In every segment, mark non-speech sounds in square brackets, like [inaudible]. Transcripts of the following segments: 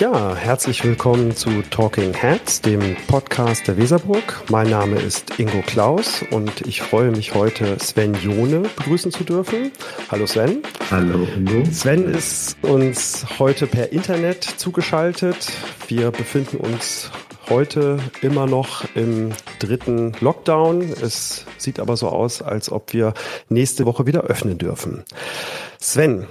Ja, herzlich willkommen zu Talking Heads, dem Podcast der Weserburg. Mein Name ist Ingo Klaus und ich freue mich heute, Sven Jone begrüßen zu dürfen. Hallo Sven. Hallo Ingo. Sven ist uns heute per Internet zugeschaltet. Wir befinden uns heute immer noch im dritten Lockdown. Es sieht aber so aus, als ob wir nächste Woche wieder öffnen dürfen. Sven,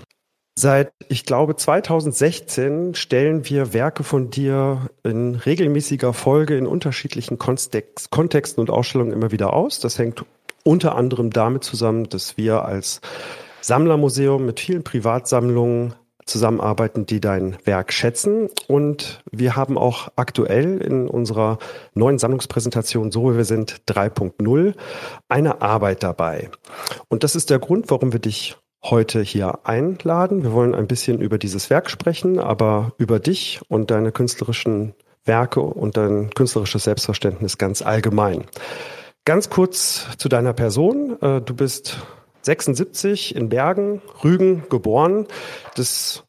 Seit, ich glaube, 2016 stellen wir Werke von dir in regelmäßiger Folge in unterschiedlichen Kontext, Kontexten und Ausstellungen immer wieder aus. Das hängt unter anderem damit zusammen, dass wir als Sammlermuseum mit vielen Privatsammlungen zusammenarbeiten, die dein Werk schätzen. Und wir haben auch aktuell in unserer neuen Sammlungspräsentation So wie wir sind 3.0 eine Arbeit dabei. Und das ist der Grund, warum wir dich heute hier einladen. Wir wollen ein bisschen über dieses Werk sprechen, aber über dich und deine künstlerischen Werke und dein künstlerisches Selbstverständnis ganz allgemein. Ganz kurz zu deiner Person. Äh, du bist 76 in Bergen, Rügen geboren. Das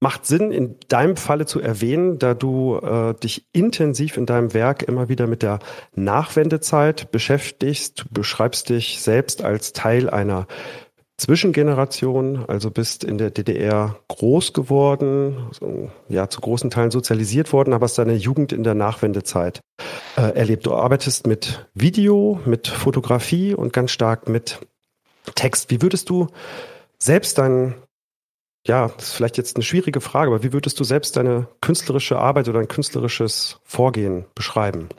macht Sinn, in deinem Falle zu erwähnen, da du äh, dich intensiv in deinem Werk immer wieder mit der Nachwendezeit beschäftigst. Du beschreibst dich selbst als Teil einer Zwischengeneration, also bist in der DDR groß geworden, ja, zu großen Teilen sozialisiert worden, aber hast deine Jugend in der Nachwendezeit äh, erlebt. Du arbeitest mit Video, mit Fotografie und ganz stark mit Text. Wie würdest du selbst dein, ja, das ist vielleicht jetzt eine schwierige Frage, aber wie würdest du selbst deine künstlerische Arbeit oder ein künstlerisches Vorgehen beschreiben?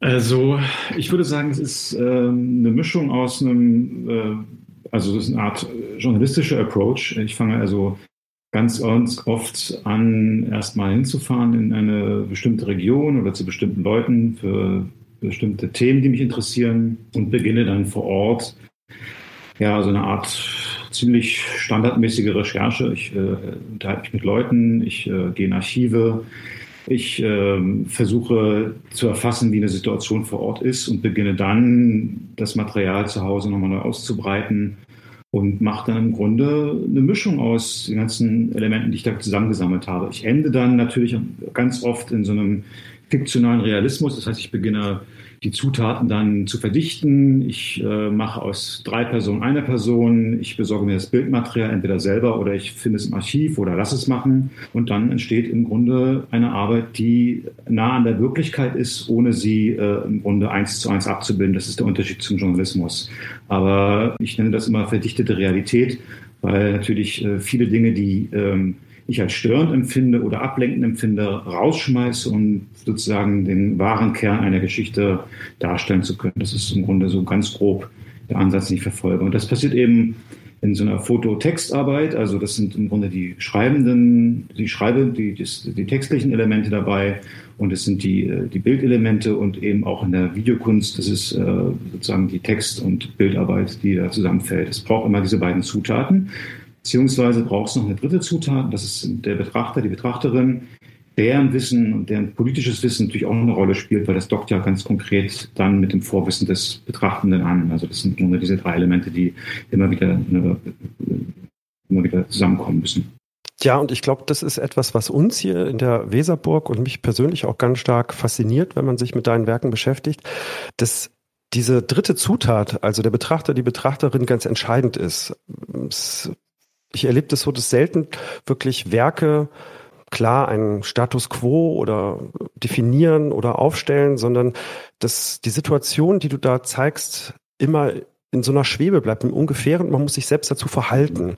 Also, ich würde sagen, es ist ähm, eine Mischung aus einem äh, also das ist eine Art journalistischer Approach. Ich fange also ganz oft an, erstmal hinzufahren in eine bestimmte Region oder zu bestimmten Leuten für bestimmte Themen, die mich interessieren und beginne dann vor Ort ja so eine Art ziemlich standardmäßige Recherche. Ich äh, unterhalte mich mit Leuten, ich äh, gehe in Archive, ich äh, versuche zu erfassen, wie eine Situation vor Ort ist und beginne dann das Material zu Hause nochmal neu auszubreiten und mache dann im Grunde eine Mischung aus den ganzen Elementen, die ich da zusammengesammelt habe. Ich ende dann natürlich ganz oft in so einem fiktionalen Realismus. Das heißt, ich beginne die Zutaten dann zu verdichten. Ich äh, mache aus drei Personen eine Person. Ich besorge mir das Bildmaterial entweder selber oder ich finde es im Archiv oder lasse es machen. Und dann entsteht im Grunde eine Arbeit, die nah an der Wirklichkeit ist, ohne sie äh, im Grunde eins zu eins abzubilden. Das ist der Unterschied zum Journalismus. Aber ich nenne das immer verdichtete Realität, weil natürlich äh, viele Dinge, die ähm, ich als störend empfinde oder ablenkend empfinde, rausschmeiße und sozusagen den wahren Kern einer Geschichte darstellen zu können. Das ist im Grunde so ganz grob der Ansatz, den ich verfolge. Und das passiert eben in so einer Fototextarbeit. Also das sind im Grunde die schreibenden, die Schreibe, die, die, die textlichen Elemente dabei und es sind die, die Bildelemente und eben auch in der Videokunst, das ist äh, sozusagen die Text- und Bildarbeit, die da zusammenfällt. Es braucht immer diese beiden Zutaten. Beziehungsweise braucht es noch eine dritte Zutat, das ist der Betrachter, die Betrachterin, deren Wissen und deren politisches Wissen natürlich auch eine Rolle spielt, weil das dockt ja ganz konkret dann mit dem Vorwissen des Betrachtenden an. Also das sind nur diese drei Elemente, die immer wieder, immer wieder zusammenkommen müssen. Ja, und ich glaube, das ist etwas, was uns hier in der Weserburg und mich persönlich auch ganz stark fasziniert, wenn man sich mit deinen Werken beschäftigt, dass diese dritte Zutat, also der Betrachter, die Betrachterin ganz entscheidend ist. Es ich erlebe das so, dass selten wirklich Werke klar einen Status quo oder definieren oder aufstellen, sondern dass die Situation, die du da zeigst, immer in so einer Schwebe bleibt, im Ungefähren. Man muss sich selbst dazu verhalten.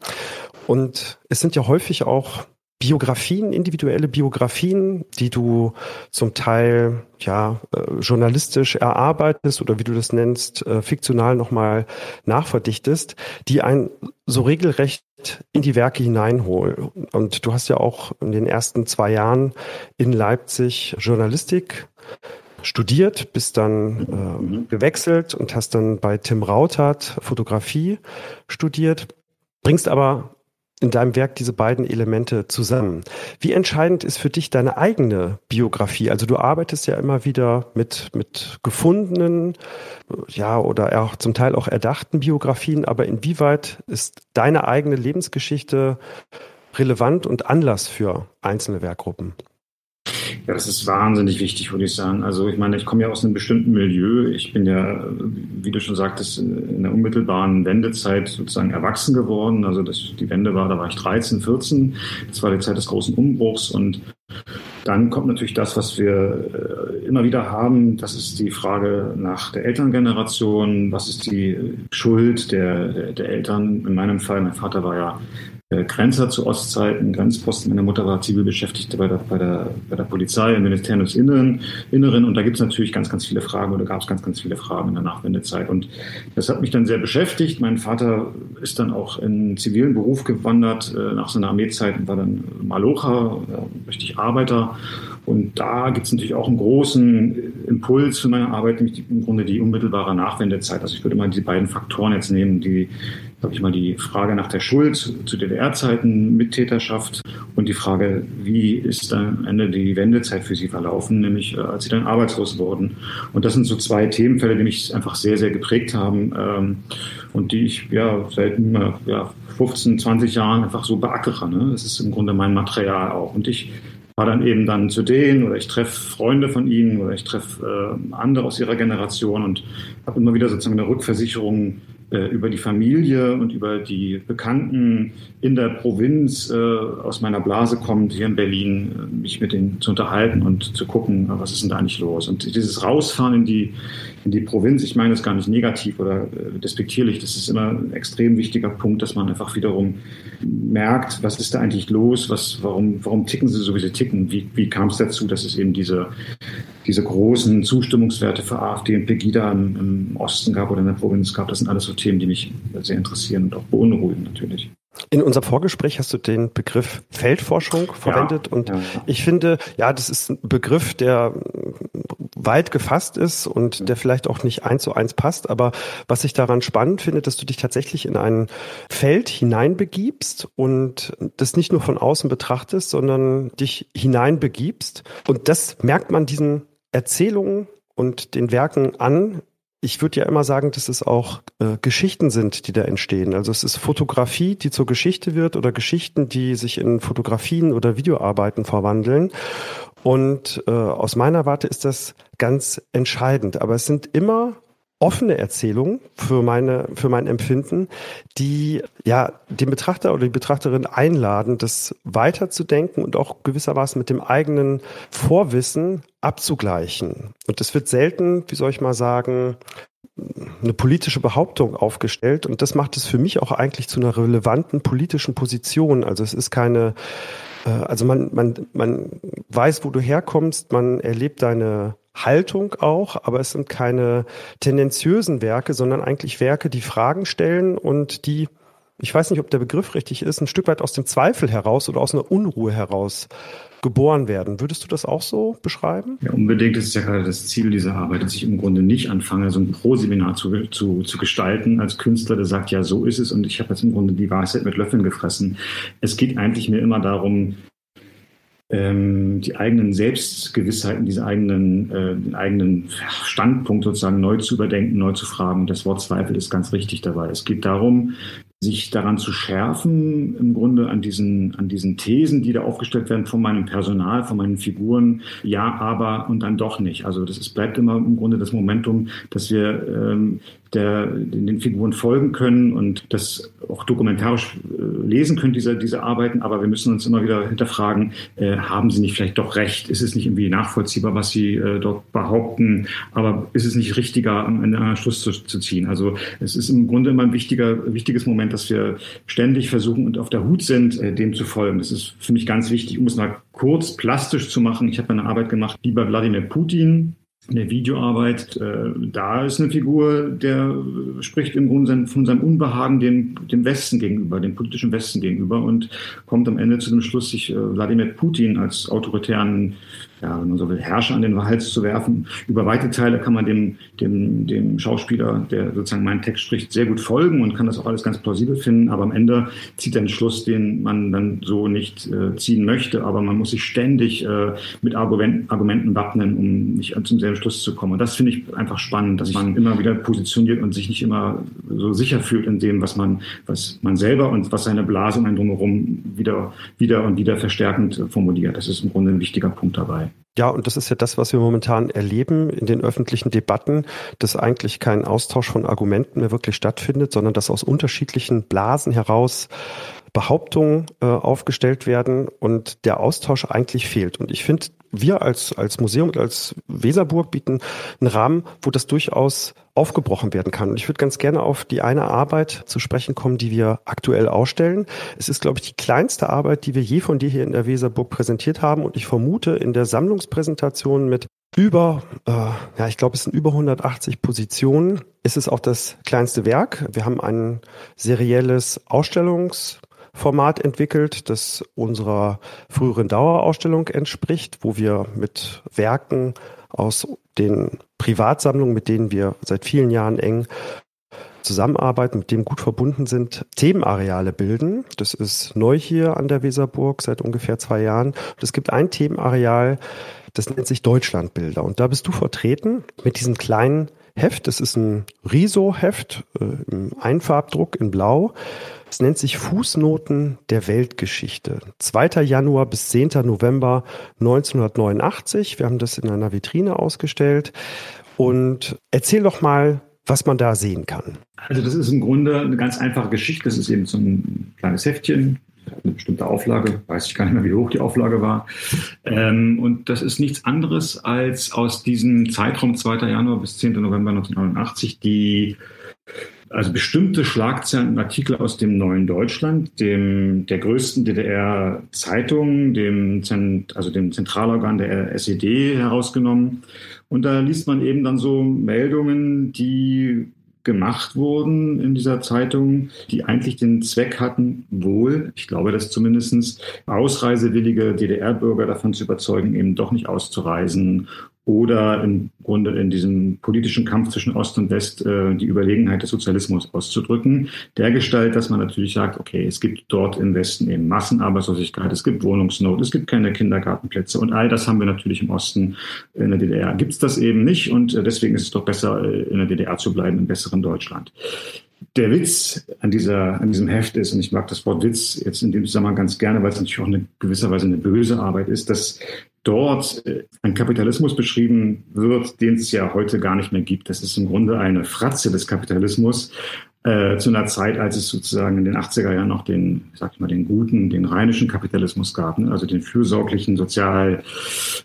Und es sind ja häufig auch Biografien, individuelle Biografien, die du zum Teil ja äh, journalistisch erarbeitest oder wie du das nennst, äh, fiktional nochmal nachverdichtest, die ein so regelrecht in die Werke hineinholen. Und du hast ja auch in den ersten zwei Jahren in Leipzig Journalistik studiert, bist dann äh, gewechselt und hast dann bei Tim Rautert Fotografie studiert, bringst aber in deinem Werk diese beiden Elemente zusammen. Wie entscheidend ist für dich deine eigene Biografie? Also du arbeitest ja immer wieder mit, mit gefundenen, ja, oder auch zum Teil auch erdachten Biografien, aber inwieweit ist deine eigene Lebensgeschichte relevant und Anlass für einzelne Werkgruppen? Ja, das ist wahnsinnig wichtig, würde ich sagen. Also ich meine, ich komme ja aus einem bestimmten Milieu. Ich bin ja, wie du schon sagtest, in der unmittelbaren Wendezeit sozusagen erwachsen geworden. Also das, die Wende war, da war ich 13, 14. Das war die Zeit des großen Umbruchs und dann kommt natürlich das, was wir äh, immer wieder haben. Das ist die Frage nach der Elterngeneration. Was ist die Schuld der, der, Eltern? In meinem Fall, mein Vater war ja Grenzer zu Ostzeiten, Grenzposten. Meine Mutter war Zivilbeschäftigte bei der, bei der, bei der Polizei im Ministerium des Inneren, Inneren. Und da gibt es natürlich ganz, ganz viele Fragen oder gab es ganz, ganz viele Fragen in der Nachwendezeit. Und das hat mich dann sehr beschäftigt. Mein Vater ist dann auch in zivilen Beruf gewandert äh, nach seiner Armeezeit und war dann Malocher, äh, richtig Arbeiter. Und da gibt es natürlich auch einen großen Impuls für meine Arbeit, nämlich im Grunde die unmittelbare Nachwendezeit. Also ich würde mal diese beiden Faktoren jetzt nehmen, die sag ich mal, die Frage nach der Schuld zu DDR-Zeiten, Mittäterschaft und die Frage, wie ist am Ende die Wendezeit für Sie verlaufen, nämlich äh, als Sie dann arbeitslos wurden. Und das sind so zwei Themenfälle, die mich einfach sehr, sehr geprägt haben ähm, und die ich ja seit ja, 15, 20 Jahren einfach so beackere. Ne? Das ist im Grunde mein Material auch. Und ich war dann eben dann zu denen oder ich treffe Freunde von ihnen oder ich treffe äh, andere aus ihrer Generation und habe immer wieder sozusagen eine Rückversicherung äh, über die Familie und über die Bekannten in der Provinz äh, aus meiner Blase kommt, hier in Berlin, äh, mich mit denen zu unterhalten und zu gucken, äh, was ist denn da eigentlich los. Und dieses Rausfahren in die, in die Provinz, ich meine das gar nicht negativ oder despektierlich, das ist immer ein extrem wichtiger Punkt, dass man einfach wiederum merkt, was ist da eigentlich los, was, warum, warum ticken sie so, wie sie ticken, wie, wie kam es dazu, dass es eben diese, diese großen Zustimmungswerte für AfD und Pegida im, im Osten gab oder in der Provinz gab. Das sind alles so Themen, die mich sehr interessieren und auch beunruhigen natürlich. In unserem Vorgespräch hast du den Begriff Feldforschung verwendet ja, und ja. ich finde, ja, das ist ein Begriff, der weit gefasst ist und der vielleicht auch nicht eins zu eins passt, aber was ich daran spannend finde, dass du dich tatsächlich in ein Feld hineinbegibst und das nicht nur von außen betrachtest, sondern dich hineinbegibst und das merkt man diesen Erzählungen und den Werken an, ich würde ja immer sagen, dass es auch äh, Geschichten sind, die da entstehen. Also es ist Fotografie, die zur Geschichte wird oder Geschichten, die sich in Fotografien oder Videoarbeiten verwandeln. Und äh, aus meiner Warte ist das ganz entscheidend. Aber es sind immer offene Erzählungen für meine, für mein Empfinden, die ja den Betrachter oder die Betrachterin einladen, das weiterzudenken und auch gewissermaßen mit dem eigenen Vorwissen abzugleichen. Und es wird selten, wie soll ich mal sagen, eine politische Behauptung aufgestellt und das macht es für mich auch eigentlich zu einer relevanten politischen Position. Also es ist keine, äh, also man, man, man weiß, wo du herkommst, man erlebt deine Haltung auch, aber es sind keine tendenziösen Werke, sondern eigentlich Werke, die Fragen stellen und die, ich weiß nicht, ob der Begriff richtig ist, ein Stück weit aus dem Zweifel heraus oder aus einer Unruhe heraus geboren werden. Würdest du das auch so beschreiben? Ja, unbedingt. Das ist ja gerade das Ziel dieser Arbeit, dass ich im Grunde nicht anfange, so ein Pro-Seminar zu, zu, zu gestalten als Künstler, der sagt, ja, so ist es und ich habe jetzt im Grunde die Weisheit mit Löffeln gefressen. Es geht eigentlich mir immer darum, die eigenen Selbstgewissheiten, diese eigenen, äh, den eigenen Standpunkt sozusagen neu zu überdenken, neu zu fragen. Das Wort Zweifel ist ganz richtig dabei. Es geht darum, sich daran zu schärfen, im Grunde an diesen, an diesen Thesen, die da aufgestellt werden von meinem Personal, von meinen Figuren, ja, aber und dann doch nicht. Also das ist, bleibt immer im Grunde das Momentum, dass wir ähm, der, den Figuren folgen können und das auch dokumentarisch äh, lesen können, diese, diese Arbeiten. Aber wir müssen uns immer wieder hinterfragen, äh, haben sie nicht vielleicht doch recht? Ist es nicht irgendwie nachvollziehbar, was sie äh, dort behaupten? Aber ist es nicht richtiger, am Ende einen Schluss zu, zu ziehen? Also es ist im Grunde immer ein wichtiger, wichtiges Moment, dass wir ständig versuchen und auf der Hut sind, äh, dem zu folgen. Das ist für mich ganz wichtig, um es mal kurz plastisch zu machen. Ich habe eine Arbeit gemacht, lieber Wladimir Putin, in der Videoarbeit, äh, da ist eine Figur, der spricht im Grunde von seinem Unbehagen dem, dem Westen gegenüber, dem politischen Westen gegenüber und kommt am Ende zu dem Schluss, sich äh, Wladimir Putin als autoritären ja, wenn man so will, Herrscher an den Hals zu werfen. Über weite Teile kann man dem, dem, dem Schauspieler, der sozusagen meinen Text spricht, sehr gut folgen und kann das auch alles ganz plausibel finden. Aber am Ende zieht er einen Schluss, den man dann so nicht äh, ziehen möchte. Aber man muss sich ständig äh, mit Argument, Argumenten wappnen, um nicht zum selben Schluss zu kommen. Und das finde ich einfach spannend, dass man immer wieder positioniert und sich nicht immer so sicher fühlt in dem, was man, was man selber und was seine Blase um einen drumherum wieder, wieder und wieder verstärkend formuliert. Das ist im Grunde ein wichtiger Punkt dabei. Ja, und das ist ja das, was wir momentan erleben in den öffentlichen Debatten, dass eigentlich kein Austausch von Argumenten mehr wirklich stattfindet, sondern dass aus unterschiedlichen Blasen heraus Behauptungen äh, aufgestellt werden und der Austausch eigentlich fehlt. Und ich finde, wir als, als Museum und als Weserburg bieten einen Rahmen, wo das durchaus aufgebrochen werden kann. Und ich würde ganz gerne auf die eine Arbeit zu sprechen kommen, die wir aktuell ausstellen. Es ist, glaube ich, die kleinste Arbeit, die wir je von dir hier in der Weserburg präsentiert haben. Und ich vermute, in der Sammlungspräsentation mit über, äh, ja, ich glaube, es sind über 180 Positionen. Ist es auch das kleinste Werk. Wir haben ein serielles Ausstellungs Format entwickelt, das unserer früheren Dauerausstellung entspricht, wo wir mit Werken aus den Privatsammlungen, mit denen wir seit vielen Jahren eng zusammenarbeiten, mit dem gut verbunden sind, Themenareale bilden. Das ist neu hier an der Weserburg seit ungefähr zwei Jahren. Und es gibt ein Themenareal, das nennt sich Deutschlandbilder. Und da bist du vertreten mit diesem kleinen Heft. Das ist ein Riso-Heft äh, im Einfarbdruck in Blau. Es nennt sich Fußnoten der Weltgeschichte. 2. Januar bis 10. November 1989. Wir haben das in einer Vitrine ausgestellt. Und erzähl doch mal, was man da sehen kann. Also das ist im Grunde eine ganz einfache Geschichte. Das ist eben so ein kleines Heftchen, eine bestimmte Auflage, weiß ich gar nicht mehr, wie hoch die Auflage war. Ähm, und das ist nichts anderes als aus diesem Zeitraum 2. Januar bis 10. November 1989 die also bestimmte Schlagzeilen und Artikel aus dem neuen Deutschland, dem der größten DDR-Zeitung, dem also dem Zentralorgan der SED herausgenommen. Und da liest man eben dann so Meldungen, die gemacht wurden in dieser Zeitung, die eigentlich den Zweck hatten, wohl, ich glaube das zumindestens ausreisewillige DDR-Bürger davon zu überzeugen, eben doch nicht auszureisen oder im Grunde in diesem politischen Kampf zwischen Ost und West äh, die Überlegenheit des Sozialismus auszudrücken. Der Gestalt, dass man natürlich sagt, okay, es gibt dort im Westen eben Massenarbeitslosigkeit, es gibt Wohnungsnot, es gibt keine Kindergartenplätze und all das haben wir natürlich im Osten in der DDR. Gibt es das eben nicht und äh, deswegen ist es doch besser, äh, in der DDR zu bleiben, im besseren Deutschland. Der Witz an, dieser, an diesem Heft ist, und ich mag das Wort Witz jetzt in dem Zusammenhang ganz gerne, weil es natürlich auch eine gewisserweise eine böse Arbeit ist, dass dort äh, ein Kapitalismus beschrieben wird, den es ja heute gar nicht mehr gibt. Das ist im Grunde eine Fratze des Kapitalismus, äh, zu einer Zeit, als es sozusagen in den 80er Jahren noch den, sag ich mal, den guten, den rheinischen Kapitalismus gab, ne? also den fürsorglichen, sozial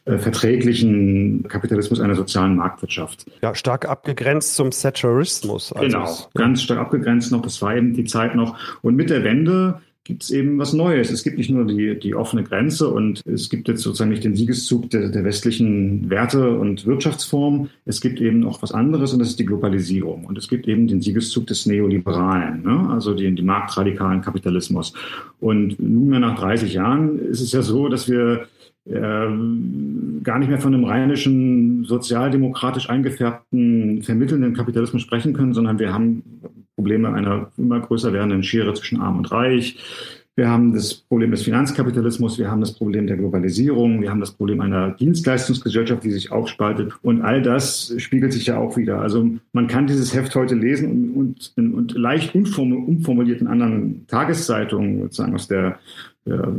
äh, verträglichen Kapitalismus einer sozialen Marktwirtschaft. Ja, stark abgegrenzt zum Thatcherismus. Also genau, ganz stark abgegrenzt noch. Das war eben die Zeit noch. Und mit der Wende gibt es eben was Neues. Es gibt nicht nur die, die offene Grenze und es gibt jetzt sozusagen nicht den Siegeszug der, der westlichen Werte und Wirtschaftsform. Es gibt eben auch was anderes und das ist die Globalisierung. Und es gibt eben den Siegeszug des Neoliberalen, ne? also den, die marktradikalen Kapitalismus. Und nunmehr nach 30 Jahren ist es ja so, dass wir ähm, gar nicht mehr von einem rheinischen, sozialdemokratisch eingefärbten, vermittelnden Kapitalismus sprechen können, sondern wir haben Probleme einer immer größer werdenden Schere zwischen Arm und Reich. Wir haben das Problem des Finanzkapitalismus, wir haben das Problem der Globalisierung, wir haben das Problem einer Dienstleistungsgesellschaft, die sich aufspaltet. Und all das spiegelt sich ja auch wieder. Also man kann dieses Heft heute lesen und, und, und leicht umformuliert in anderen Tageszeitungen, sozusagen aus der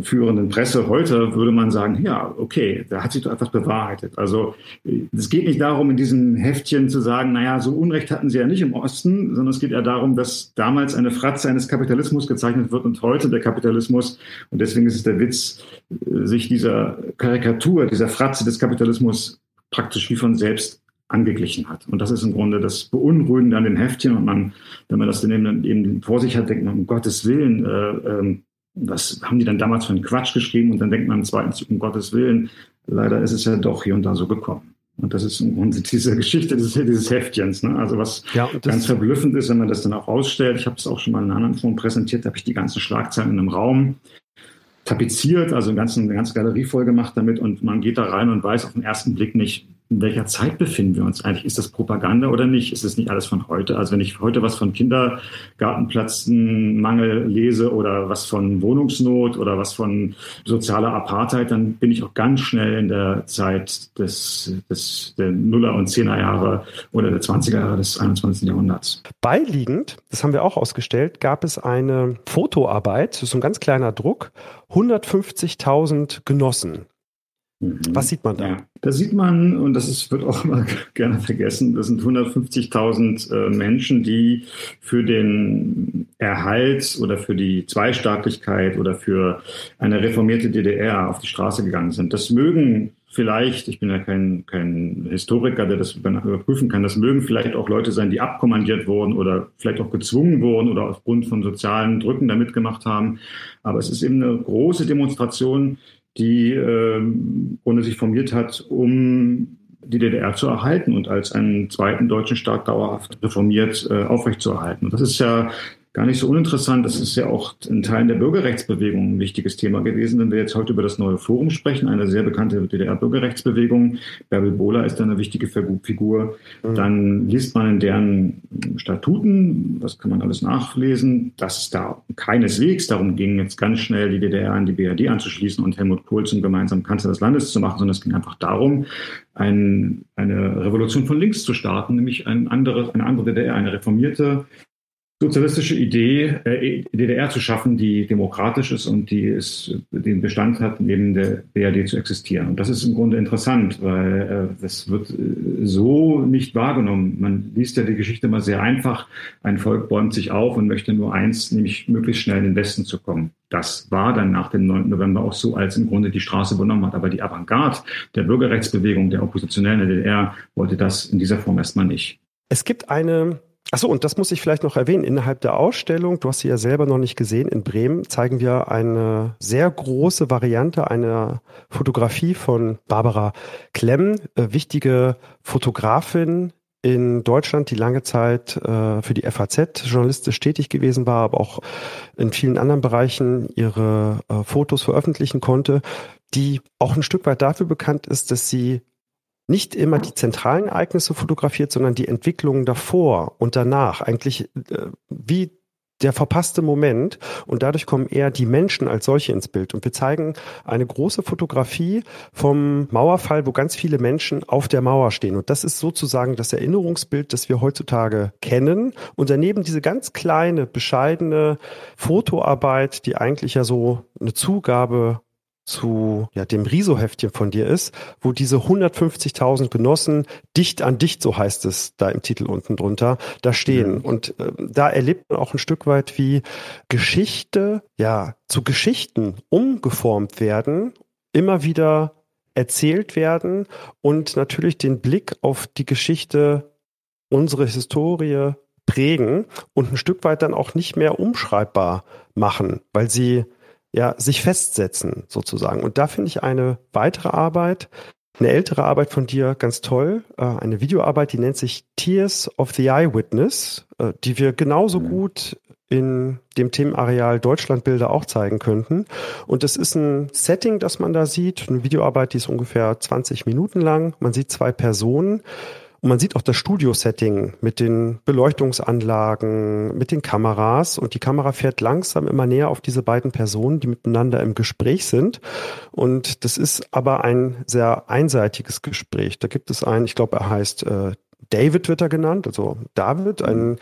führenden Presse heute würde man sagen, ja, okay, da hat sich doch etwas bewahrheitet. Also es geht nicht darum, in diesem Heftchen zu sagen, naja, so Unrecht hatten sie ja nicht im Osten, sondern es geht ja darum, dass damals eine Fratze eines Kapitalismus gezeichnet wird und heute der Kapitalismus, und deswegen ist es der Witz, äh, sich dieser Karikatur, dieser Fratze des Kapitalismus praktisch wie von selbst angeglichen hat. Und das ist im Grunde das Beunruhigende an dem Heftchen. Und man, wenn man das dann eben, eben vor sich hat, denkt man, um Gottes Willen, äh, ähm, was haben die dann damals für einen Quatsch geschrieben? Und dann denkt man im zweiten Zug, um Gottes Willen, leider ist es ja doch hier und da so gekommen. Und das ist im Grunde diese Geschichte dieses, dieses Heftchens. Ne? Also was ja, ganz verblüffend ist, wenn man das dann auch ausstellt. Ich habe es auch schon mal in einer anderen Form präsentiert, da habe ich die ganzen Schlagzeilen in einem Raum tapeziert, also eine ganze, eine ganze Galerie voll gemacht damit und man geht da rein und weiß auf den ersten Blick nicht, in welcher Zeit befinden wir uns eigentlich? Ist das Propaganda oder nicht? Ist es nicht alles von heute? Also wenn ich heute was von Kindergartenplatzmangel lese oder was von Wohnungsnot oder was von sozialer Apartheid, dann bin ich auch ganz schnell in der Zeit des, des der Nuller- und Zehner Jahre oder der 20er Jahre des 21. Jahrhunderts. Beiliegend, das haben wir auch ausgestellt, gab es eine Fotoarbeit, ist ein ganz kleiner Druck, 150.000 Genossen. Mhm. Was sieht man da? Ja, da sieht man, und das ist, wird auch immer [laughs] gerne vergessen, das sind 150.000 äh, Menschen, die für den Erhalt oder für die Zweistaatlichkeit oder für eine reformierte DDR auf die Straße gegangen sind. Das mögen vielleicht, ich bin ja kein, kein Historiker, der das überprüfen kann, das mögen vielleicht auch Leute sein, die abkommandiert wurden oder vielleicht auch gezwungen wurden oder aufgrund von sozialen Drücken da mitgemacht haben. Aber es ist eben eine große Demonstration die äh, Grunde sich formiert hat, um die DDR zu erhalten und als einen zweiten deutschen Staat dauerhaft reformiert äh, aufrechtzuerhalten. Und das ist ja gar nicht so uninteressant. Das ist ja auch in Teilen der Bürgerrechtsbewegung ein wichtiges Thema gewesen. Wenn wir jetzt heute über das neue Forum sprechen, eine sehr bekannte DDR-Bürgerrechtsbewegung, Bärbel Bohler ist da eine wichtige Figur, mhm. dann liest man in deren Statuten, das kann man alles nachlesen, dass es da keineswegs darum ging, jetzt ganz schnell die DDR an die BRD anzuschließen und Helmut Kohl zum gemeinsamen Kanzler des Landes zu machen, sondern es ging einfach darum, ein, eine Revolution von links zu starten, nämlich ein anderes, eine andere DDR, eine reformierte sozialistische Idee, äh, DDR zu schaffen, die demokratisch ist und die es, den Bestand hat, neben der BRD zu existieren. Und das ist im Grunde interessant, weil äh, das wird äh, so nicht wahrgenommen. Man liest ja die Geschichte mal sehr einfach. Ein Volk bäumt sich auf und möchte nur eins, nämlich möglichst schnell in den Westen zu kommen. Das war dann nach dem 9. November auch so, als im Grunde die Straße übernommen hat. Aber die Avantgarde der Bürgerrechtsbewegung, der Oppositionellen der DDR, wollte das in dieser Form erstmal nicht. Es gibt eine Achso, und das muss ich vielleicht noch erwähnen. Innerhalb der Ausstellung, du hast sie ja selber noch nicht gesehen, in Bremen zeigen wir eine sehr große Variante einer Fotografie von Barbara Klemm, äh, wichtige Fotografin in Deutschland, die lange Zeit äh, für die FAZ journalistisch tätig gewesen war, aber auch in vielen anderen Bereichen ihre äh, Fotos veröffentlichen konnte, die auch ein Stück weit dafür bekannt ist, dass sie nicht immer die zentralen Ereignisse fotografiert, sondern die Entwicklungen davor und danach. Eigentlich äh, wie der verpasste Moment und dadurch kommen eher die Menschen als solche ins Bild. Und wir zeigen eine große Fotografie vom Mauerfall, wo ganz viele Menschen auf der Mauer stehen. Und das ist sozusagen das Erinnerungsbild, das wir heutzutage kennen. Und daneben diese ganz kleine, bescheidene Fotoarbeit, die eigentlich ja so eine Zugabe zu ja, dem Riso-Heftchen von dir ist, wo diese 150.000 Genossen dicht an dicht, so heißt es da im Titel unten drunter, da stehen. Mhm. Und äh, da erlebt man auch ein Stück weit, wie Geschichte ja zu Geschichten umgeformt werden, immer wieder erzählt werden und natürlich den Blick auf die Geschichte, unsere Historie prägen und ein Stück weit dann auch nicht mehr umschreibbar machen, weil sie ja, sich festsetzen sozusagen. Und da finde ich eine weitere Arbeit, eine ältere Arbeit von dir ganz toll, äh, eine Videoarbeit, die nennt sich Tears of the Eyewitness, äh, die wir genauso mhm. gut in dem Themenareal Deutschlandbilder auch zeigen könnten. Und es ist ein Setting, das man da sieht, eine Videoarbeit, die ist ungefähr 20 Minuten lang. Man sieht zwei Personen und man sieht auch das Studio-Setting mit den Beleuchtungsanlagen, mit den Kameras. Und die Kamera fährt langsam immer näher auf diese beiden Personen, die miteinander im Gespräch sind. Und das ist aber ein sehr einseitiges Gespräch. Da gibt es einen, ich glaube, er heißt äh, David wird er genannt, also David, ein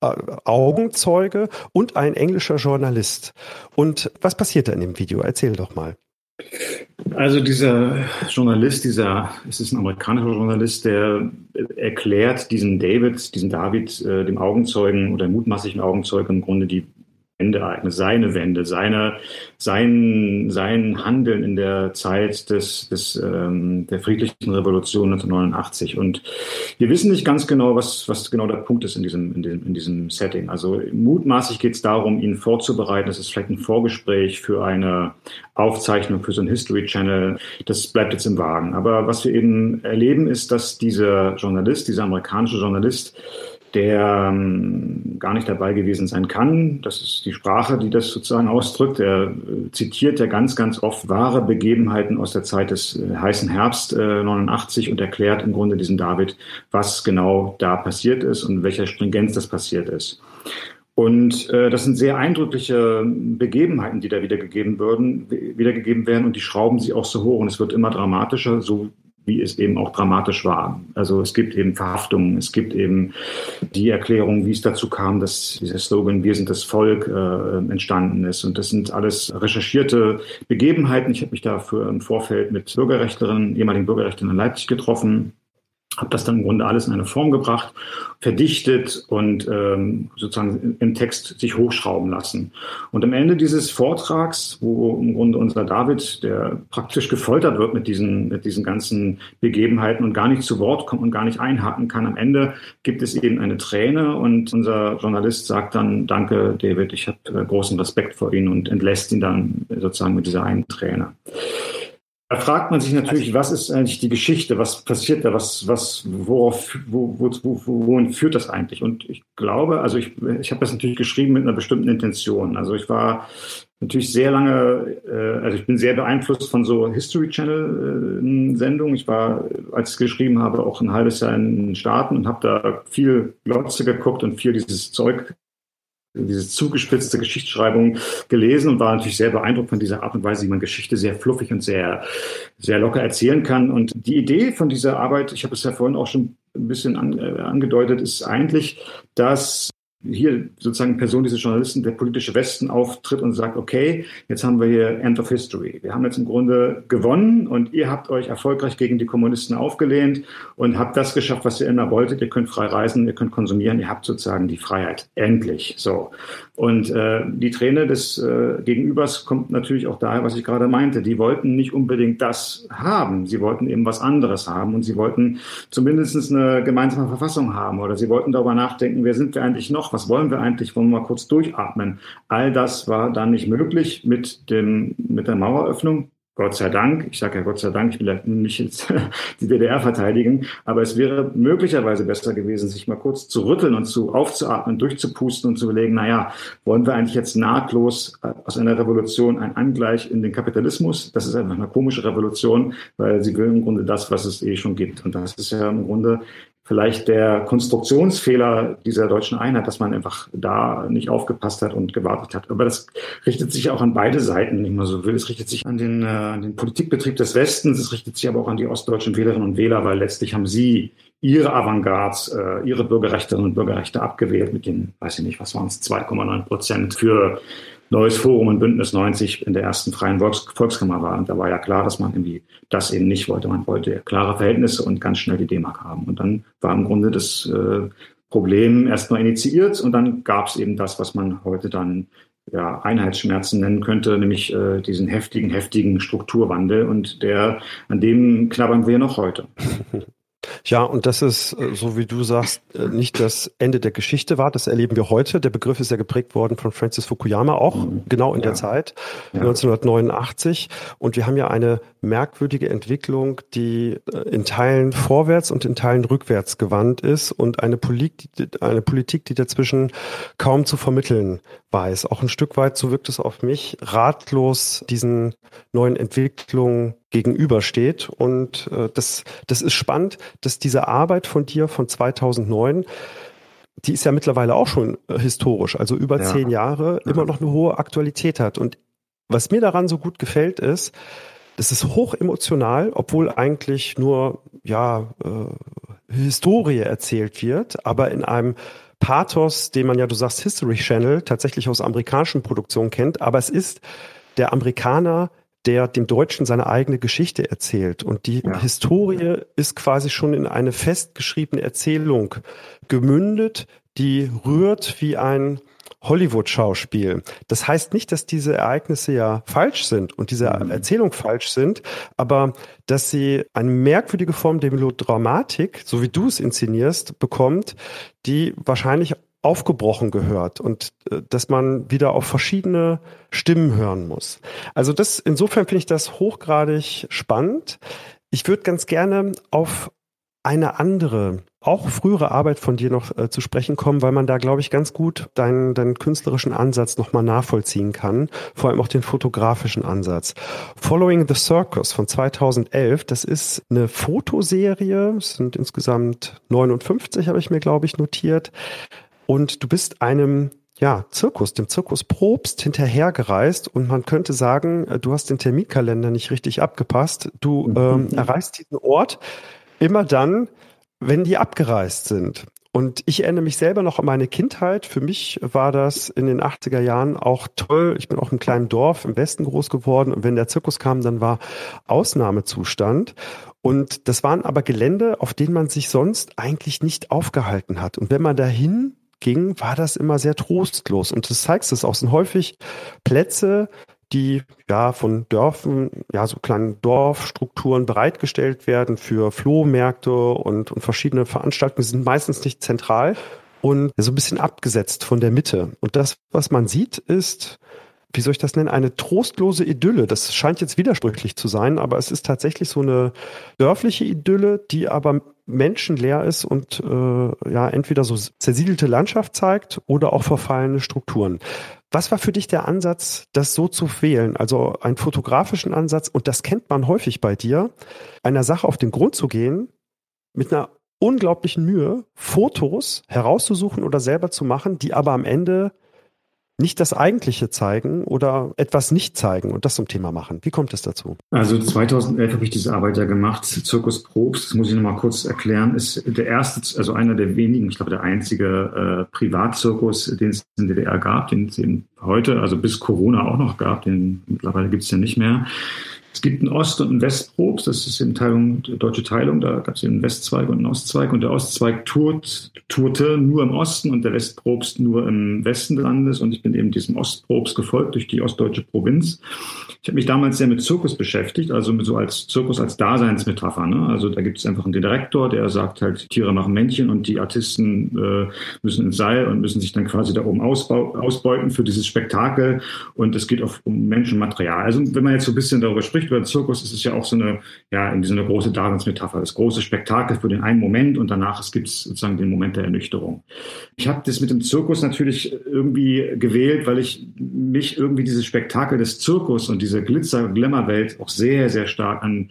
äh, Augenzeuge und ein englischer Journalist. Und was passiert da in dem Video? Erzähl doch mal. Also dieser Journalist, dieser, es ist ein amerikanischer Journalist, der erklärt diesen David, diesen David, äh, dem Augenzeugen oder mutmaßlichen Augenzeugen im Grunde die Wendeereignis, seine Wende, seine, sein, sein Handeln in der Zeit des, des, ähm, der friedlichen Revolution 1989. Und wir wissen nicht ganz genau, was, was genau der Punkt ist in diesem, in diesem, in diesem Setting. Also mutmaßlich geht es darum, ihn vorzubereiten. Das ist vielleicht ein Vorgespräch für eine Aufzeichnung für so ein History Channel. Das bleibt jetzt im Wagen. Aber was wir eben erleben, ist, dass dieser Journalist, dieser amerikanische Journalist, der ähm, gar nicht dabei gewesen sein kann. Das ist die Sprache, die das sozusagen ausdrückt. Er äh, zitiert ja ganz, ganz oft wahre Begebenheiten aus der Zeit des äh, heißen Herbst äh, 89 und erklärt im Grunde diesem David, was genau da passiert ist und welcher Stringenz das passiert ist. Und äh, das sind sehr eindrückliche Begebenheiten, die da wiedergegeben würden, wiedergegeben werden und die schrauben sie auch so hoch und es wird immer dramatischer, so wie es eben auch dramatisch war. Also es gibt eben Verhaftungen, es gibt eben die Erklärung, wie es dazu kam, dass dieser Slogan Wir sind das Volk äh, entstanden ist. Und das sind alles recherchierte Begebenheiten. Ich habe mich dafür im Vorfeld mit Bürgerrechtlerinnen, ehemaligen Bürgerrechtlerinnen in Leipzig getroffen habe das dann im Grunde alles in eine Form gebracht, verdichtet und ähm, sozusagen im Text sich hochschrauben lassen. Und am Ende dieses Vortrags, wo im Grunde unser David, der praktisch gefoltert wird mit diesen, mit diesen ganzen Begebenheiten und gar nicht zu Wort kommt und gar nicht einhaken kann, am Ende gibt es eben eine Träne und unser Journalist sagt dann, danke David, ich habe äh, großen Respekt vor Ihnen und entlässt ihn dann sozusagen mit dieser einen Träne. Da fragt man sich natürlich, was ist eigentlich die Geschichte, was passiert da, was, was, worauf, wo, wo, wo, wohin führt das eigentlich? Und ich glaube, also ich, ich habe das natürlich geschrieben mit einer bestimmten Intention. Also ich war natürlich sehr lange, äh, also ich bin sehr beeinflusst von so History Channel äh, Sendungen. Ich war, als ich geschrieben habe, auch ein halbes Jahr in den Staaten und habe da viel Glotze geguckt und viel dieses Zeug diese zugespitzte Geschichtsschreibung gelesen und war natürlich sehr beeindruckt von dieser Art und Weise, wie man Geschichte sehr fluffig und sehr, sehr locker erzählen kann. Und die Idee von dieser Arbeit, ich habe es ja vorhin auch schon ein bisschen an, äh, angedeutet, ist eigentlich, dass hier sozusagen Person dieses Journalisten, der politische Westen auftritt und sagt, okay, jetzt haben wir hier End of History. Wir haben jetzt im Grunde gewonnen und ihr habt euch erfolgreich gegen die Kommunisten aufgelehnt und habt das geschafft, was ihr immer wolltet. Ihr könnt frei reisen, ihr könnt konsumieren, ihr habt sozusagen die Freiheit. Endlich. So. Und äh, die Träne des äh, Gegenübers kommt natürlich auch daher, was ich gerade meinte. Die wollten nicht unbedingt das haben. Sie wollten eben was anderes haben und sie wollten zumindest eine gemeinsame Verfassung haben oder sie wollten darüber nachdenken, wer sind wir eigentlich noch? was wollen wir eigentlich, wollen wir mal kurz durchatmen. All das war dann nicht möglich mit, dem, mit der Maueröffnung. Gott sei Dank, ich sage ja Gott sei Dank, ich will ja nicht jetzt [laughs] die DDR verteidigen, aber es wäre möglicherweise besser gewesen, sich mal kurz zu rütteln und zu aufzuatmen, durchzupusten und zu überlegen, naja, wollen wir eigentlich jetzt nahtlos äh, aus einer Revolution ein Angleich in den Kapitalismus? Das ist einfach eine komische Revolution, weil sie will im Grunde das, was es eh schon gibt. Und das ist ja im Grunde vielleicht der Konstruktionsfehler dieser deutschen Einheit, dass man einfach da nicht aufgepasst hat und gewartet hat. Aber das richtet sich auch an beide Seiten, wenn ich mal so will. Es richtet sich an den, äh, an den Politikbetrieb des Westens, es richtet sich aber auch an die ostdeutschen Wählerinnen und Wähler, weil letztlich haben sie ihre Avantgardes, äh, ihre Bürgerrechterinnen und Bürgerrechte abgewählt mit den, weiß ich nicht, was waren es, 2,9 Prozent für neues Forum und Bündnis 90 in der ersten freien Volks Volkskammer war. Und da war ja klar, dass man irgendwie das eben nicht wollte. Man wollte klare Verhältnisse und ganz schnell die D-Mark haben. Und dann war im Grunde das äh, Problem erstmal initiiert und dann gab es eben das, was man heute dann ja, Einheitsschmerzen nennen könnte, nämlich äh, diesen heftigen, heftigen Strukturwandel und der, an dem knabbern wir noch heute. [laughs] Ja, und das ist, äh, so wie du sagst, äh, nicht das Ende der Geschichte war. Das erleben wir heute. Der Begriff ist ja geprägt worden von Francis Fukuyama, auch mhm. genau in ja. der Zeit, ja. 1989. Und wir haben ja eine merkwürdige Entwicklung, die äh, in Teilen vorwärts und in Teilen rückwärts gewandt ist und eine Politik, eine Politik, die dazwischen kaum zu vermitteln weiß. Auch ein Stück weit, so wirkt es auf mich, ratlos diesen neuen Entwicklungen gegenübersteht. Und äh, das, das ist spannend, dass diese Arbeit von dir von 2009 die ist ja mittlerweile auch schon äh, historisch, also über ja. zehn Jahre, ja. immer noch eine hohe Aktualität hat. Und was mir daran so gut gefällt, ist, das ist hoch emotional, obwohl eigentlich nur ja äh, Historie erzählt wird, aber in einem Pathos, den man ja, du sagst History Channel, tatsächlich aus amerikanischen Produktionen kennt, aber es ist der Amerikaner, der dem Deutschen seine eigene Geschichte erzählt. Und die ja. Historie ist quasi schon in eine festgeschriebene Erzählung gemündet, die rührt wie ein Hollywood-Schauspiel. Das heißt nicht, dass diese Ereignisse ja falsch sind und diese mhm. Erzählung falsch sind, aber dass sie eine merkwürdige Form der Melodramatik, so wie du es inszenierst, bekommt, die wahrscheinlich aufgebrochen gehört und äh, dass man wieder auf verschiedene Stimmen hören muss. Also das insofern finde ich das hochgradig spannend. Ich würde ganz gerne auf eine andere, auch frühere Arbeit von dir noch äh, zu sprechen kommen, weil man da, glaube ich, ganz gut deinen, deinen künstlerischen Ansatz nochmal nachvollziehen kann, vor allem auch den fotografischen Ansatz. Following the Circus von 2011, das ist eine Fotoserie, es sind insgesamt 59, habe ich mir, glaube ich, notiert. Und du bist einem ja, Zirkus, dem Zirkus Probst hinterhergereist und man könnte sagen, äh, du hast den Terminkalender nicht richtig abgepasst. Du mhm. ähm, erreichst diesen Ort immer dann, wenn die abgereist sind. Und ich erinnere mich selber noch an meine Kindheit. Für mich war das in den 80er Jahren auch toll. Ich bin auch im kleinen Dorf im Westen groß geworden. Und wenn der Zirkus kam, dann war Ausnahmezustand. Und das waren aber Gelände, auf denen man sich sonst eigentlich nicht aufgehalten hat. Und wenn man dahin ging, war das immer sehr trostlos. Und das zeigt es auch. Es sind häufig Plätze, die ja von Dörfern, ja so kleinen Dorfstrukturen bereitgestellt werden für Flohmärkte und, und verschiedene Veranstaltungen, sind meistens nicht zentral und so ein bisschen abgesetzt von der Mitte. Und das, was man sieht, ist, wie soll ich das nennen, eine trostlose Idylle. Das scheint jetzt widersprüchlich zu sein, aber es ist tatsächlich so eine dörfliche Idylle, die aber menschenleer ist und äh, ja entweder so zersiedelte Landschaft zeigt oder auch verfallene Strukturen. Was war für dich der Ansatz, das so zu wählen? Also einen fotografischen Ansatz, und das kennt man häufig bei dir, einer Sache auf den Grund zu gehen, mit einer unglaublichen Mühe, Fotos herauszusuchen oder selber zu machen, die aber am Ende nicht das Eigentliche zeigen oder etwas nicht zeigen und das zum Thema machen. Wie kommt es dazu? Also 2011 habe ich diese Arbeit ja gemacht. Zirkus Probst, das muss ich nochmal kurz erklären, ist der erste, also einer der wenigen, ich glaube der einzige äh, Privatzirkus, den es in der DDR gab, den es eben heute, also bis Corona auch noch gab, den mittlerweile gibt es ja nicht mehr. Es gibt einen Ost- und einen Westprobst, das ist in Teilung, deutsche Teilung, da gab es einen Westzweig und einen Ostzweig und der Ostzweig tourt, tourte nur im Osten und der Westprobst nur im Westen des Landes und ich bin eben diesem Ostprobst gefolgt durch die ostdeutsche Provinz. Ich habe mich damals sehr mit Zirkus beschäftigt, also so als Zirkus als Daseinsmetapher. Ne? Also da gibt es einfach einen Direktor, der sagt halt, Tiere machen Männchen und die Artisten äh, müssen ins Seil und müssen sich dann quasi da oben ausbeuten für dieses Spektakel und es geht auch um Menschenmaterial. Also wenn man jetzt so ein bisschen darüber spricht, über den Zirkus, ist es ja auch so eine, ja, in so eine große Daseinsmetapher, das große Spektakel für den einen Moment und danach gibt es sozusagen den Moment der Ernüchterung. Ich habe das mit dem Zirkus natürlich irgendwie gewählt, weil ich mich irgendwie dieses Spektakel des Zirkus und diese Glitzer-Glamour-Welt auch sehr, sehr stark an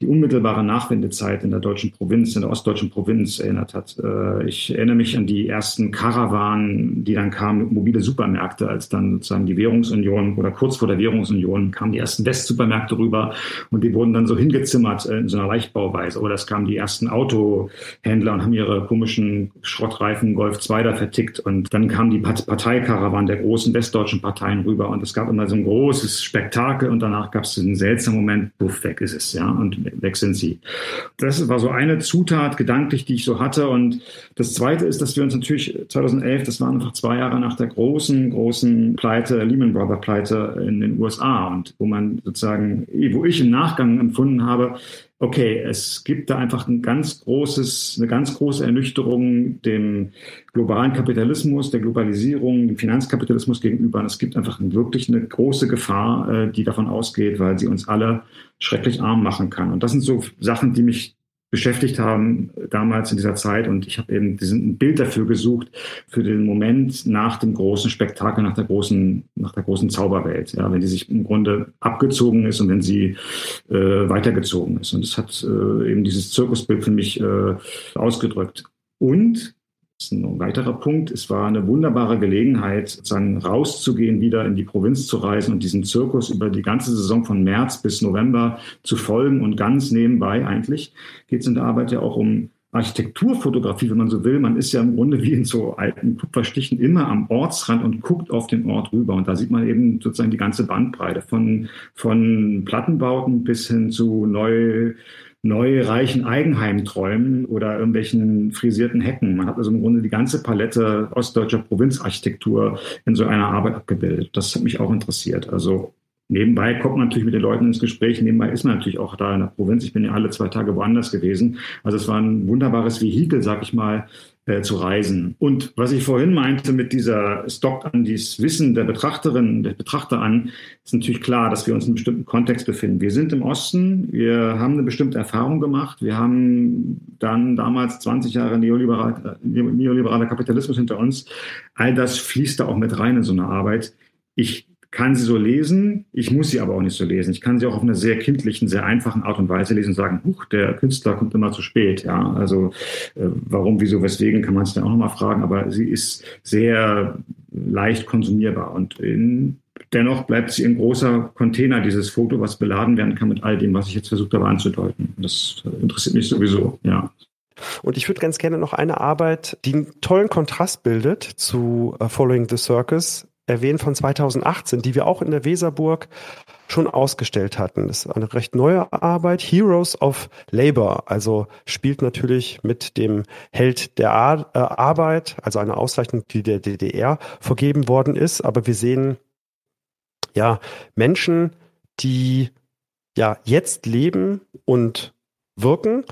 die unmittelbare Nachwendezeit in der deutschen Provinz, in der ostdeutschen Provinz erinnert hat. Äh, ich erinnere mich an die ersten Karawanen, die dann kamen, mobile Supermärkte, als dann sozusagen die Währungsunion oder kurz vor der Währungsunion kamen die ersten Westsupermärkte rüber und die wurden dann so hingezimmert in so einer Leichtbauweise. Oder es kamen die ersten Autohändler und haben ihre komischen Schrottreifen Golf 2 da vertickt und dann kamen die Parteikarawanen der großen westdeutschen Parteien rüber und es gab immer so ein großes Spektakel und danach gab es diesen seltsamen Moment, puff, weg ist es, ja. Und weg sind sie. Das war so eine Zutat gedanklich, die ich so hatte. Und das Zweite ist, dass wir uns natürlich 2011, das waren einfach zwei Jahre nach der großen, großen Pleite, Lehman Brothers Pleite in den USA und wo man sozusagen, wo ich im Nachgang empfunden habe, okay, es gibt da einfach ein ganz großes, eine ganz große Ernüchterung dem globalen Kapitalismus, der Globalisierung, dem Finanzkapitalismus gegenüber. Und es gibt einfach wirklich eine große Gefahr, äh, die davon ausgeht, weil sie uns alle schrecklich arm machen kann. Und das sind so Sachen, die mich beschäftigt haben damals in dieser Zeit. Und ich habe eben diesen, ein Bild dafür gesucht, für den Moment nach dem großen Spektakel, nach der großen, nach der großen Zauberwelt. Ja, wenn die sich im Grunde abgezogen ist und wenn sie äh, weitergezogen ist. Und das hat äh, eben dieses Zirkusbild für mich äh, ausgedrückt. Und das ist ein weiterer Punkt. Es war eine wunderbare Gelegenheit, sozusagen rauszugehen, wieder in die Provinz zu reisen und diesen Zirkus über die ganze Saison von März bis November zu folgen. Und ganz nebenbei eigentlich geht es in der Arbeit ja auch um Architekturfotografie, wenn man so will. Man ist ja im Grunde wie in so alten Kupferstichen immer am Ortsrand und guckt auf den Ort rüber. Und da sieht man eben sozusagen die ganze Bandbreite von, von Plattenbauten bis hin zu neu neu reichen Eigenheimträumen oder irgendwelchen frisierten Hecken. Man hat also im Grunde die ganze Palette ostdeutscher Provinzarchitektur in so einer Arbeit abgebildet. Das hat mich auch interessiert. Also Nebenbei kommt man natürlich mit den Leuten ins Gespräch. Nebenbei ist man natürlich auch da in der Provinz. Ich bin ja alle zwei Tage woanders gewesen. Also es war ein wunderbares Vehikel, sag ich mal, äh, zu reisen. Und was ich vorhin meinte mit dieser Stock an dieses Wissen der Betrachterin, der Betrachter an, ist natürlich klar, dass wir uns in einem bestimmten Kontext befinden. Wir sind im Osten, wir haben eine bestimmte Erfahrung gemacht, wir haben dann damals 20 Jahre neoliberal, neoliberaler Kapitalismus hinter uns. All das fließt da auch mit rein in so eine Arbeit. Ich kann sie so lesen, ich muss sie aber auch nicht so lesen. Ich kann sie auch auf einer sehr kindlichen, sehr einfachen Art und Weise lesen und sagen, huch, der Künstler kommt immer zu spät. Ja, also äh, warum, wieso, weswegen, kann man sich dann auch nochmal fragen, aber sie ist sehr leicht konsumierbar und in, dennoch bleibt sie ein großer Container, dieses Foto, was beladen werden kann mit all dem, was ich jetzt versucht habe anzudeuten. Das interessiert mich sowieso, ja. Und ich würde ganz gerne noch eine Arbeit, die einen tollen Kontrast bildet zu uh, Following the Circus, erwähnen von 2018, die wir auch in der Weserburg schon ausgestellt hatten. Das ist eine recht neue Arbeit, Heroes of Labor, also spielt natürlich mit dem Held der Ar äh, Arbeit, also eine Auszeichnung, die der DDR vergeben worden ist. Aber wir sehen ja Menschen, die ja jetzt leben und wirken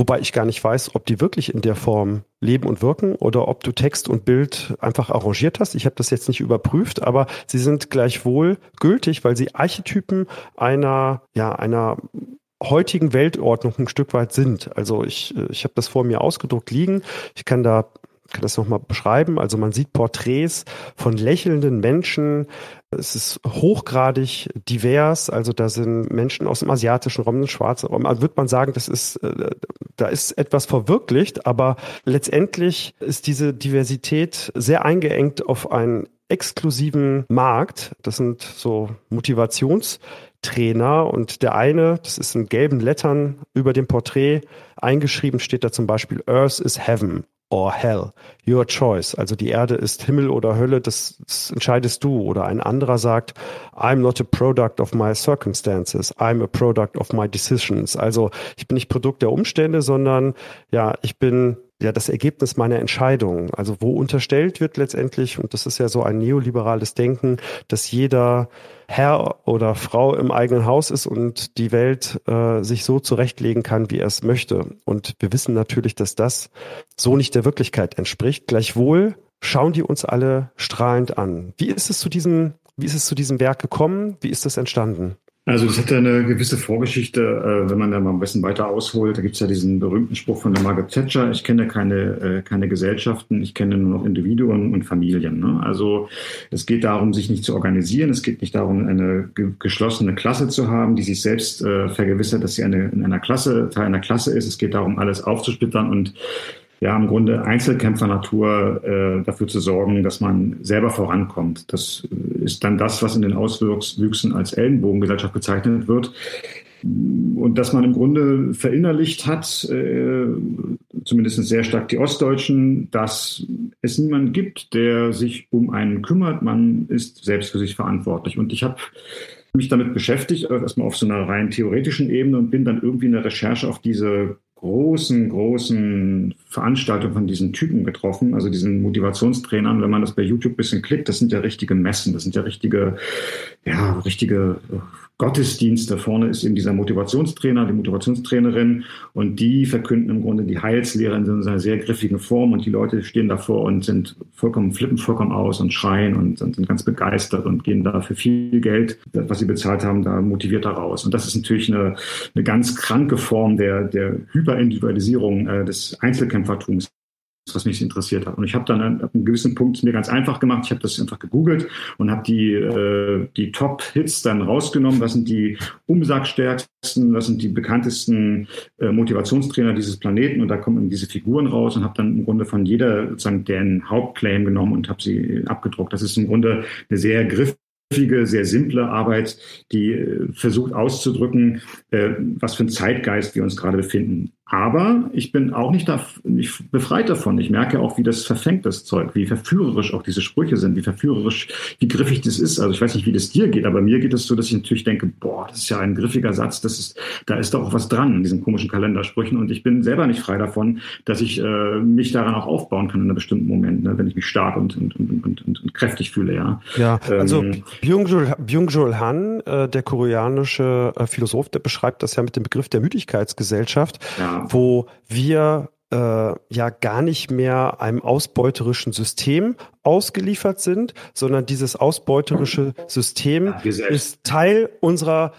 Wobei ich gar nicht weiß, ob die wirklich in der Form leben und wirken oder ob du Text und Bild einfach arrangiert hast. Ich habe das jetzt nicht überprüft, aber sie sind gleichwohl gültig, weil sie Archetypen einer, ja, einer heutigen Weltordnung ein Stück weit sind. Also ich, ich habe das vor mir ausgedruckt liegen. Ich kann da kann das nochmal beschreiben. Also man sieht Porträts von lächelnden Menschen. Es ist hochgradig divers. Also da sind Menschen aus dem asiatischen Raum, schwarze Raum. Also würde man sagen, das ist, äh, da ist etwas verwirklicht, aber letztendlich ist diese Diversität sehr eingeengt auf einen exklusiven Markt. Das sind so Motivationstrainer und der eine, das ist in gelben Lettern über dem Porträt eingeschrieben, steht da zum Beispiel Earth is Heaven or hell. Your choice. Also die Erde ist Himmel oder Hölle, das, das, entscheidest du. Oder ein anderer sagt, I'm not a product of my circumstances. I'm a product of my decisions. Also ich bin nicht Produkt der Umstände, sondern ja, ich bin ja das Ergebnis meiner Entscheidung. Also wo unterstellt wird letztendlich, und das ist ja so ein neoliberales Denken, dass jeder Herr oder Frau im eigenen Haus ist und die Welt äh, sich so zurechtlegen kann, wie er es möchte. Und wir wissen natürlich, dass das so nicht der Wirklichkeit entspricht. Gleichwohl schauen die uns alle strahlend an. Wie ist es zu diesem, wie ist es zu diesem Werk gekommen? Wie ist es entstanden? Also es hat ja eine gewisse Vorgeschichte, äh, wenn man da mal ein bisschen weiter ausholt. Da gibt es ja diesen berühmten Spruch von der Margaret Thatcher, ich kenne keine, äh, keine Gesellschaften, ich kenne nur noch Individuen und Familien. Ne? Also es geht darum, sich nicht zu organisieren, es geht nicht darum, eine geschlossene Klasse zu haben, die sich selbst äh, vergewissert, dass sie eine, in einer Klasse, Teil einer Klasse ist. Es geht darum, alles aufzusplittern und ja, im Grunde Einzelkämpfernatur äh, dafür zu sorgen, dass man selber vorankommt. Das ist dann das, was in den Auswüchsen als Ellenbogengesellschaft bezeichnet wird. Und dass man im Grunde verinnerlicht hat, äh, zumindest sehr stark die Ostdeutschen, dass es niemanden gibt, der sich um einen kümmert. Man ist selbst für sich verantwortlich. Und ich habe mich damit beschäftigt, erstmal auf so einer rein theoretischen Ebene und bin dann irgendwie in der Recherche auf diese großen, großen Veranstaltungen von diesen Typen getroffen, also diesen Motivationstrainern. Wenn man das bei YouTube bisschen klickt, das sind ja richtige Messen, das sind ja richtige, ja, richtige Gottesdienste. Vorne ist eben dieser Motivationstrainer, die Motivationstrainerin und die verkünden im Grunde die Heilslehre in so einer sehr griffigen Form und die Leute stehen davor und sind vollkommen, flippen vollkommen aus und schreien und sind, sind ganz begeistert und gehen da für viel Geld, was sie bezahlt haben, da motiviert raus. Und das ist natürlich eine, eine ganz kranke Form der, der Hyperindividualisierung äh, des Einzelkämpfertums was mich interessiert hat. Und ich habe dann an einem gewissen Punkt mir ganz einfach gemacht. Ich habe das einfach gegoogelt und habe die, äh, die Top-Hits dann rausgenommen. Was sind die umsatzstärksten, was sind die bekanntesten äh, Motivationstrainer dieses Planeten? Und da kommen diese Figuren raus und habe dann im Grunde von jeder sozusagen deren Hauptclaim genommen und habe sie abgedruckt. Das ist im Grunde eine sehr griffige, sehr simple Arbeit, die äh, versucht auszudrücken, äh, was für ein Zeitgeist wir uns gerade befinden. Aber ich bin auch nicht, da, nicht befreit davon. Ich merke auch, wie das verfängt, das Zeug, wie verführerisch auch diese Sprüche sind, wie verführerisch, wie griffig das ist. Also ich weiß nicht, wie das dir geht, aber mir geht es so, dass ich natürlich denke, boah, das ist ja ein griffiger Satz, das ist, da ist doch auch was dran in diesen komischen Kalendersprüchen. Und ich bin selber nicht frei davon, dass ich äh, mich daran auch aufbauen kann in einem bestimmten Moment, ne, wenn ich mich stark und, und, und, und, und, und kräftig fühle, ja. Ja, also ähm, Byung-Chul Byung Han, äh, der koreanische äh, Philosoph, der beschreibt das ja mit dem Begriff der Müdigkeitsgesellschaft. Ja wo wir äh, ja gar nicht mehr einem ausbeuterischen System ausgeliefert sind, sondern dieses ausbeuterische System ja, ist Teil unserer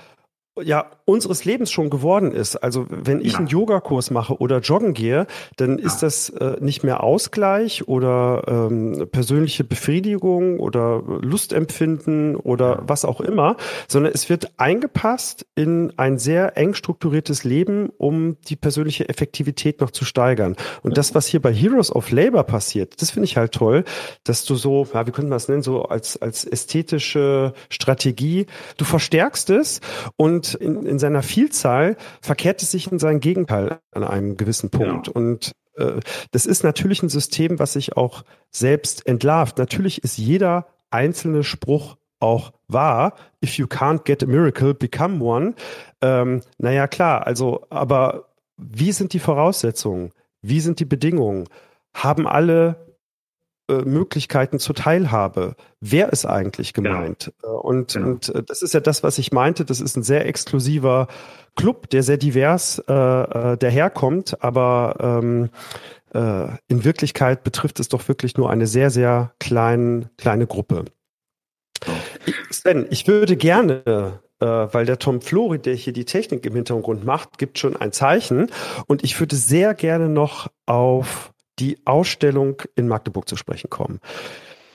ja, unseres Lebens schon geworden ist. Also wenn ich ja. einen Yogakurs mache oder joggen gehe, dann ja. ist das äh, nicht mehr Ausgleich oder ähm, persönliche Befriedigung oder Lustempfinden oder ja. was auch immer, sondern es wird eingepasst in ein sehr eng strukturiertes Leben, um die persönliche Effektivität noch zu steigern. Und das, was hier bei Heroes of Labor passiert, das finde ich halt toll, dass du so, ja, wie könnte man das nennen, so als, als ästhetische Strategie, du verstärkst es und in, in seiner Vielzahl verkehrt es sich in sein Gegenteil an einem gewissen Punkt. Ja. Und äh, das ist natürlich ein System, was sich auch selbst entlarvt. Natürlich ist jeder einzelne Spruch auch wahr. If you can't get a miracle, become one. Ähm, naja, klar, also, aber wie sind die Voraussetzungen? Wie sind die Bedingungen? Haben alle äh, Möglichkeiten zur Teilhabe. Wer ist eigentlich gemeint? Ja. Äh, und, ja. und äh, das ist ja das, was ich meinte. Das ist ein sehr exklusiver Club, der sehr divers äh, daherkommt, aber ähm, äh, in Wirklichkeit betrifft es doch wirklich nur eine sehr, sehr klein, kleine Gruppe. Sven, ich würde gerne weil der Tom Flori, der hier die Technik im Hintergrund macht, gibt schon ein Zeichen. Und ich würde sehr gerne noch auf die Ausstellung in Magdeburg zu sprechen kommen.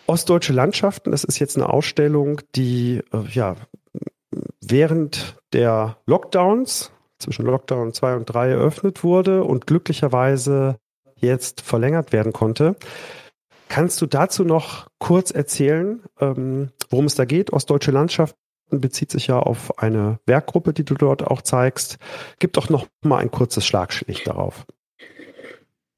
Ostdeutsche Landschaften, das ist jetzt eine Ausstellung, die äh, ja während der Lockdowns zwischen Lockdown 2 und 3 eröffnet wurde und glücklicherweise jetzt verlängert werden konnte. Kannst du dazu noch kurz erzählen, ähm, worum es da geht? Ostdeutsche Landschaften bezieht sich ja auf eine Werkgruppe, die du dort auch zeigst. Gib doch noch mal ein kurzes Schlagschicht darauf.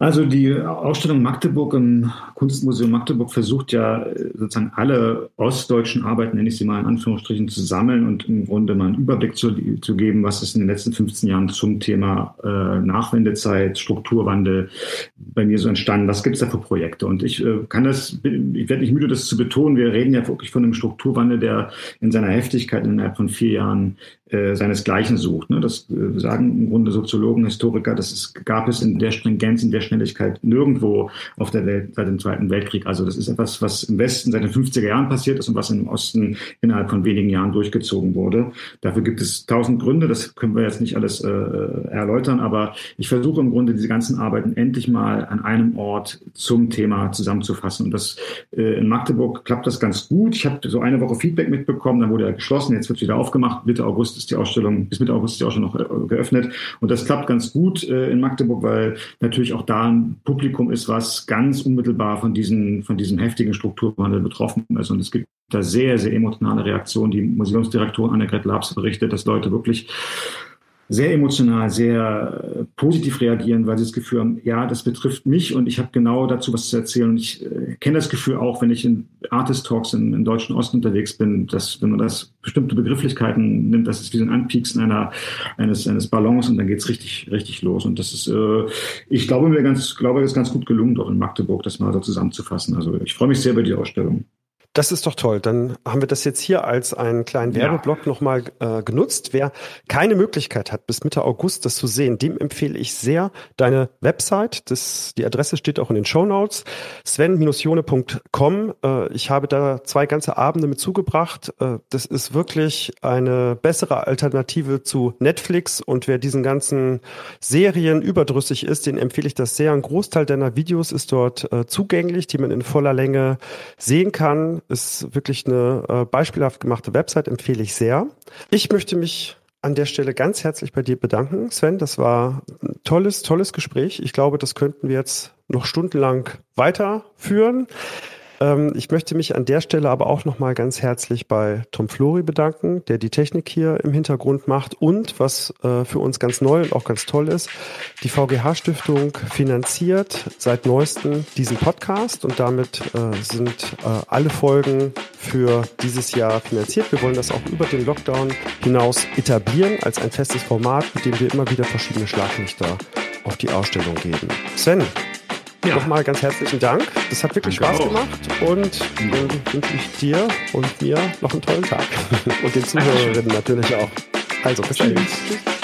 Also die Ausstellung Magdeburg im Kunstmuseum Magdeburg versucht ja sozusagen alle ostdeutschen Arbeiten, nenne ich sie mal in Anführungsstrichen, zu sammeln und im Grunde mal einen Überblick zu, zu geben, was ist in den letzten 15 Jahren zum Thema äh, Nachwendezeit, Strukturwandel bei mir so entstanden. Was gibt es da für Projekte? Und ich äh, kann das, ich werde nicht müde, das zu betonen. Wir reden ja wirklich von einem Strukturwandel, der in seiner Heftigkeit innerhalb von vier Jahren äh, seinesgleichen sucht. Ne? Das äh, sagen im Grunde Soziologen, Historiker, das ist, gab es in der Stringenz, in der Schnelligkeit nirgendwo auf der Welt seit dem Zweiten Weltkrieg. Also das ist etwas, was im Westen seit den 50er Jahren passiert ist und was im Osten innerhalb von wenigen Jahren durchgezogen wurde. Dafür gibt es tausend Gründe, das können wir jetzt nicht alles äh, erläutern, aber ich versuche im Grunde diese ganzen Arbeiten endlich mal an einem Ort zum Thema zusammenzufassen. Und das äh, in Magdeburg klappt das ganz gut. Ich habe so eine Woche Feedback mitbekommen, dann wurde er geschlossen, jetzt wird wieder aufgemacht, Mitte August ist die Ausstellung, bis Mitte August ist die Ausstellung noch äh, geöffnet. Und das klappt ganz gut äh, in Magdeburg, weil natürlich auch da ein Publikum ist, was ganz unmittelbar von, diesen, von diesem heftigen Strukturwandel betroffen ist. Und es gibt da sehr, sehr emotionale Reaktionen. Die Museumsdirektorin Annegret Labs berichtet, dass Leute wirklich sehr emotional, sehr äh, positiv reagieren, weil sie das Gefühl haben, ja, das betrifft mich und ich habe genau dazu was zu erzählen. Und ich äh, kenne das Gefühl auch, wenn ich in Artist Talks im, im deutschen Osten unterwegs bin, dass wenn man das bestimmte Begrifflichkeiten nimmt, das ist wie so ein Anpieksen einer, eines, eines Ballons und dann geht's richtig, richtig los. Und das ist, äh, ich glaube mir ganz, glaube, es ist ganz gut gelungen, doch in Magdeburg das mal so zusammenzufassen. Also ich freue mich sehr über die Ausstellung. Das ist doch toll. Dann haben wir das jetzt hier als einen kleinen Werbeblock ja. nochmal äh, genutzt. Wer keine Möglichkeit hat, bis Mitte August das zu sehen, dem empfehle ich sehr deine Website. Das, die Adresse steht auch in den Show Notes. Sven-jone.com. Äh, ich habe da zwei ganze Abende mit zugebracht. Äh, das ist wirklich eine bessere Alternative zu Netflix. Und wer diesen ganzen Serien überdrüssig ist, den empfehle ich das sehr. Ein Großteil deiner Videos ist dort äh, zugänglich, die man in voller Länge sehen kann ist wirklich eine äh, beispielhaft gemachte Website, empfehle ich sehr. Ich möchte mich an der Stelle ganz herzlich bei dir bedanken, Sven. Das war ein tolles, tolles Gespräch. Ich glaube, das könnten wir jetzt noch stundenlang weiterführen. Ähm, ich möchte mich an der Stelle aber auch nochmal ganz herzlich bei Tom Flori bedanken, der die Technik hier im Hintergrund macht und was äh, für uns ganz neu und auch ganz toll ist, die VGH-Stiftung finanziert seit neuestem diesen Podcast und damit äh, sind äh, alle Folgen für dieses Jahr finanziert. Wir wollen das auch über den Lockdown hinaus etablieren als ein festes Format, mit dem wir immer wieder verschiedene Schlaglichter auf die Ausstellung geben. Sven, ja. Nochmal ganz herzlichen Dank. Das hat wirklich Danke Spaß auch. gemacht und dann wünsche ich dir und mir noch einen tollen Tag. [laughs] Und den Zuhörerinnen natürlich auch. Also bis dann. Tschüss.